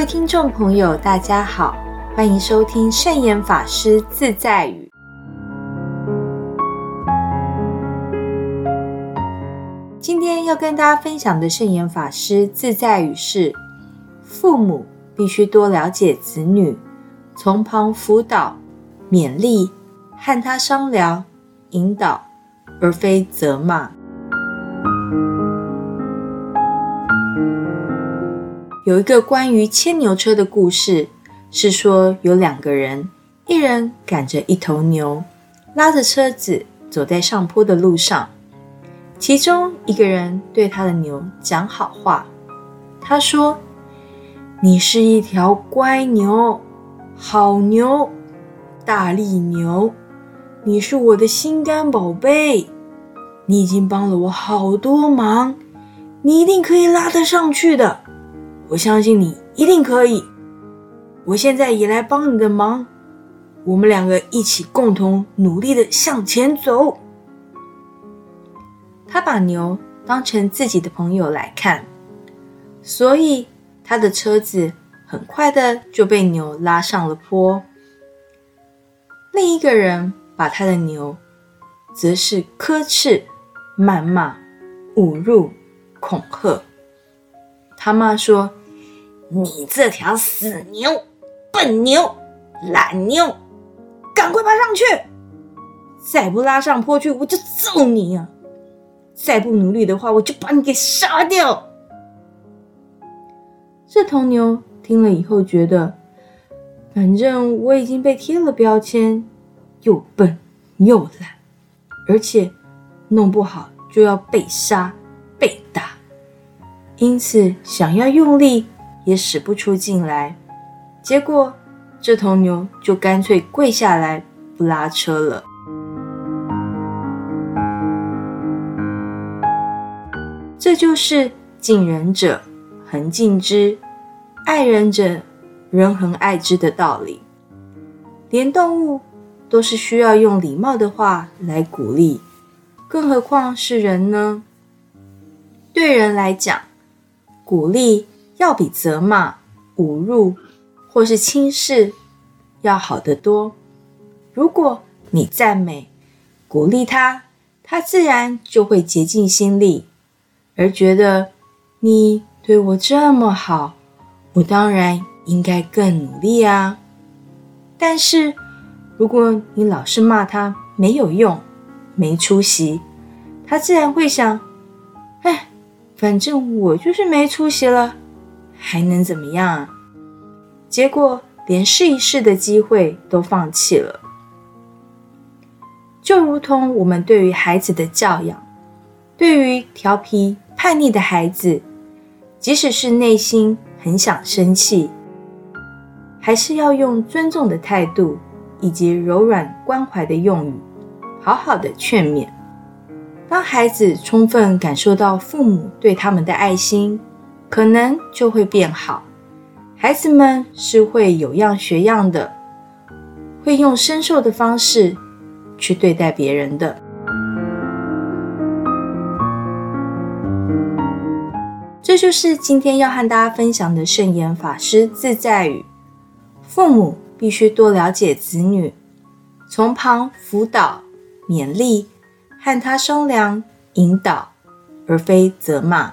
位听众朋友，大家好，欢迎收听圣严法师自在语。今天要跟大家分享的圣严法师自在语是：父母必须多了解子女，从旁辅导、勉励，和他商量、引导，而非责骂。有一个关于牵牛车的故事，是说有两个人，一人赶着一头牛，拉着车子走在上坡的路上。其中一个人对他的牛讲好话，他说：“你是一条乖牛，好牛，大力牛，你是我的心肝宝贝，你已经帮了我好多忙，你一定可以拉得上去的。”我相信你一定可以。我现在也来帮你的忙，我们两个一起共同努力的向前走。他把牛当成自己的朋友来看，所以他的车子很快的就被牛拉上了坡。另一个人把他的牛，则是呵斥、谩骂、侮辱、恐吓。他妈说。你这条死牛、笨牛、懒牛，赶快爬上去！再不拉上坡去，我就揍你啊！再不努力的话，我就把你给杀掉。这头牛听了以后，觉得反正我已经被贴了标签，又笨又懒，而且弄不好就要被杀、被打，因此想要用力。也使不出劲来，结果这头牛就干脆跪下来不拉车了。这就是敬人者恒敬之，爱人者人恒爱之的道理。连动物都是需要用礼貌的话来鼓励，更何况是人呢？对人来讲，鼓励。要比责骂、侮辱或是轻视要好得多。如果你赞美、鼓励他，他自然就会竭尽心力，而觉得你对我这么好，我当然应该更努力啊。但是，如果你老是骂他没有用、没出息，他自然会想：哎，反正我就是没出息了。还能怎么样啊？结果连试一试的机会都放弃了。就如同我们对于孩子的教养，对于调皮叛逆的孩子，即使是内心很想生气，还是要用尊重的态度以及柔软关怀的用语，好好的劝勉。当孩子充分感受到父母对他们的爱心。可能就会变好。孩子们是会有样学样的，会用深受的方式去对待别人的。这就是今天要和大家分享的圣严法师自在语：父母必须多了解子女，从旁辅导、勉励，和他商量、引导，而非责骂。